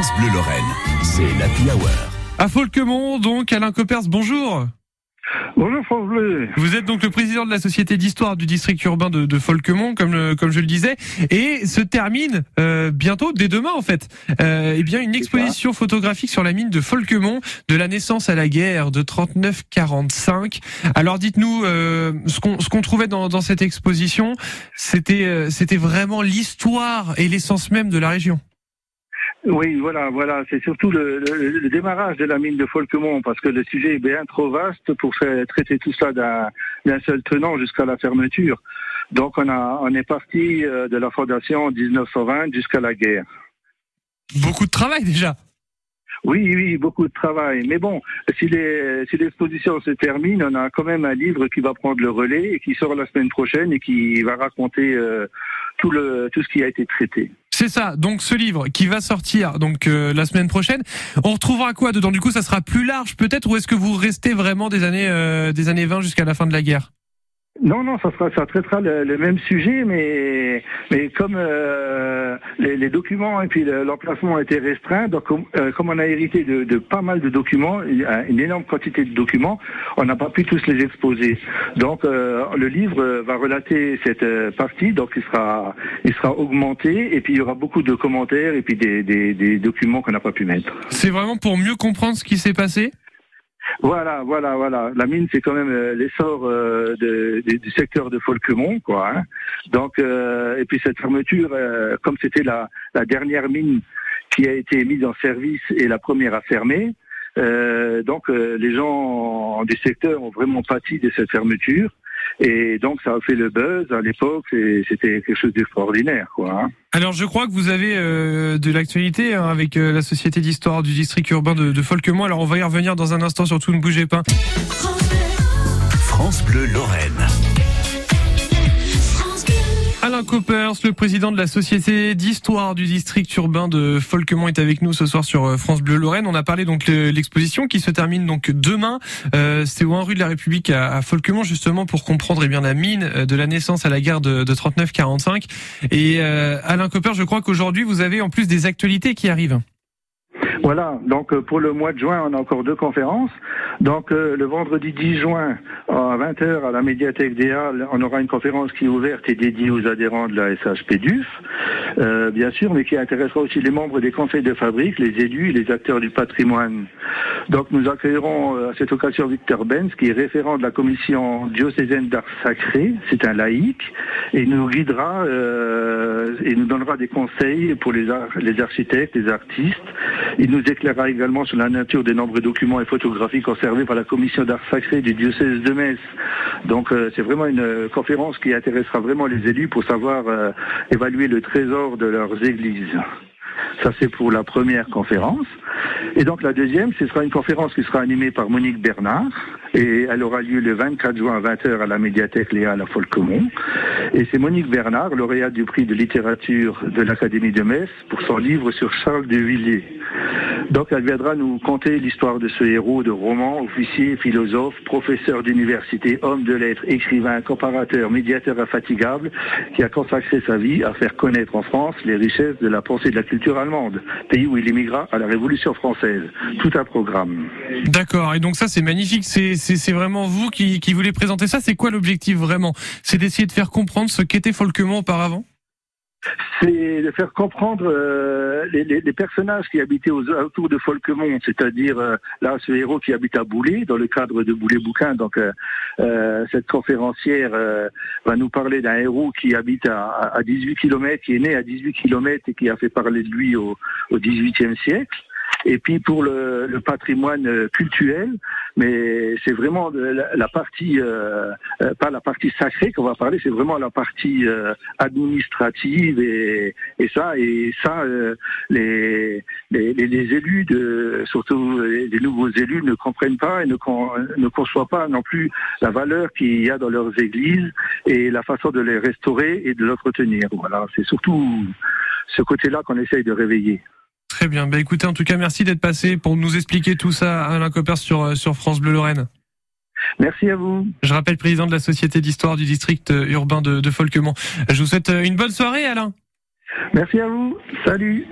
France Bleu Lorraine, c'est l'Happy Hour. À Folquemont, donc, Alain Coppers, bonjour. Bonjour France Bleu. Vous êtes donc le président de la société d'histoire du district urbain de, de Folquemont, comme, le- comme je le disais, et se termine euh, bientôt, dès demain en fait, euh, eh bien une exposition photographique sur la mine de Folquemont, de la naissance à la guerre de 39-45. Alors dites-nous, euh, ce qu'on ce qu'on trouvait dans, dans cette exposition, c'était euh, c'était vraiment l'histoire et l'essence même de la région. Oui, voilà, voilà. C'est surtout le, le- le démarrage de la mine de Folquemont, parce que le sujet est bien trop vaste pour faire traiter tout ça d'un d'un seul tenant jusqu'à la fermeture. Donc on a on est parti euh, de la fondation en 1920 jusqu'à la guerre. Beaucoup de travail déjà. Oui, oui, beaucoup de travail. Mais bon, si les si l'exposition se termine, on a quand même un livre qui va prendre le relais et qui sort la semaine prochaine et qui va raconter euh, tout le tout ce qui a été traité. C'est ça. Donc ce livre qui va sortir donc euh, la semaine prochaine, on retrouvera quoi dedans? Du coup, ça sera plus large peut-être ou est-ce que vous restez vraiment des années euh, des années 20 jusqu'à la fin de la guerre? Non, non, ça, sera, ça traitera le, même sujet, mais, comme euh, les, documents et puis le- l'emplacement étaient restreints, donc comme, euh, on a hérité de, pas mal de documents, a une énorme quantité de documents, on n'a pas pu tous les exposer. Donc euh, le livre va relater cette partie, donc il sera, il sera augmenté, et puis il y aura beaucoup de commentaires et puis des, des, des documents qu'on n'a pas pu mettre. C'est vraiment pour mieux comprendre ce qui s'est passé? Voilà, voilà, voilà. La mine, c'est quand même euh, l'essor euh, du secteur de Folquemont, quoi. hein. Donc, euh, et puis cette fermeture, comme c'était la, la dernière mine qui a été mise en service et la première à fermer, donc les gens du secteur ont vraiment pâti de cette fermeture. Et donc ça a fait le buzz à l'époque, et c'était quelque chose d'extraordinaire, quoi. hein. Alors je crois que vous avez euh, de l'actualité hein, avec euh, la société d'histoire du district urbain de, de Folquemont. Alors on va y revenir dans un instant. Surtout ne bougez pas. France Bleu Lorraine. Alain Coppers, le président de la société d'histoire du district urbain de Folquemont, est avec nous ce soir sur euh, France Bleu Lorraine. On a parlé donc de l'exposition qui se termine donc demain. Euh, C'est au 1 rue de la République à, Folquemont justement pour comprendre eh bien la mine euh, de la naissance à la guerre de, de 39-45. Et Alain Coppers, je crois qu'aujourd'hui vous avez en plus des actualités qui arrivent. Voilà, donc euh, pour le mois de juin, on a encore deux conférences. Donc euh, le vendredi 10 juin à 20h à la médiathèque des Halles, on aura une conférence qui est ouverte et dédiée aux adhérents de la SHPDUF, euh, bien sûr, mais qui intéressera aussi les membres des conseils de fabrique, les élus et les acteurs du patrimoine. Donc nous accueillerons euh, à cette occasion Victor Benz, qui est référent de la commission diocésaine d'art sacré, c'est un laïc, et nous guidera euh, et nous donnera des conseils pour les, les architectes, les artistes. Il nous éclairera également sur la nature des nombreux documents et photographies conservés par la commission d'art sacré du diocèse de Metz. Donc euh, c'est vraiment une euh, conférence qui intéressera vraiment les élus pour savoir euh, évaluer le trésor de leurs églises. Ça, c'est pour la première conférence. Et donc, la deuxième, ce sera une conférence qui sera animée par Monique Bernard. Et elle aura lieu le 24 juin à 20h à la médiathèque Léa à la Folquemont. Et c'est Monique Bernard, lauréate du prix de littérature de l'Académie de Metz, pour son livre sur Charles de Villiers. Donc, elle viendra nous conter l'histoire de ce héros de roman, officier, philosophe, professeur d'université, homme de lettres, écrivain, comparateur, médiateur infatigable, qui a consacré sa vie à faire connaître en France les richesses de la pensée et de la culture allemande, pays où il émigra à la Révolution française. Tout un programme. D'accord. Et donc ça c'est magnifique. C'est vraiment vous qui qui voulez présenter ça. C'est quoi l'objectif vraiment? C'est d'essayer de faire comprendre ce qu'était Folquemont auparavant? C'est de faire comprendre euh, les, personnages qui habitaient aux alentours de Folquemont, c'est-à-dire euh, là ce héros qui habite à Boulay, dans le cadre de Boulay Bouquin. Donc euh, euh, cette conférencière va nous parler d'un héros qui habite à, à 18 km, qui est né à 18 km et qui a fait parler de lui au, au 18e siècle. Et puis pour le, le patrimoine euh, culturel, mais c'est vraiment la, la partie, euh, euh, pas la partie sacrée qu'on va parler, c'est vraiment la partie euh, administrative et, et ça, et ça, euh, les, les, les- élus, de, surtout les nouveaux élus, ne comprennent pas et ne, con- ne conçoivent pas non plus la valeur qu'il y a dans leurs églises et la façon de les restaurer et de l'entretenir. Voilà, c'est surtout ce côté-là qu'on essaye de réveiller. Très bien. Bah écoutez, en tout cas, merci d'être passé pour nous expliquer tout ça, Alain Coppers sur euh, sur France Bleu Lorraine. Merci à vous. Je rappelle président de la société d'histoire du district euh, urbain de, de Folquemont. Je vous souhaite euh, une bonne soirée, Alain. Merci à vous. Salut.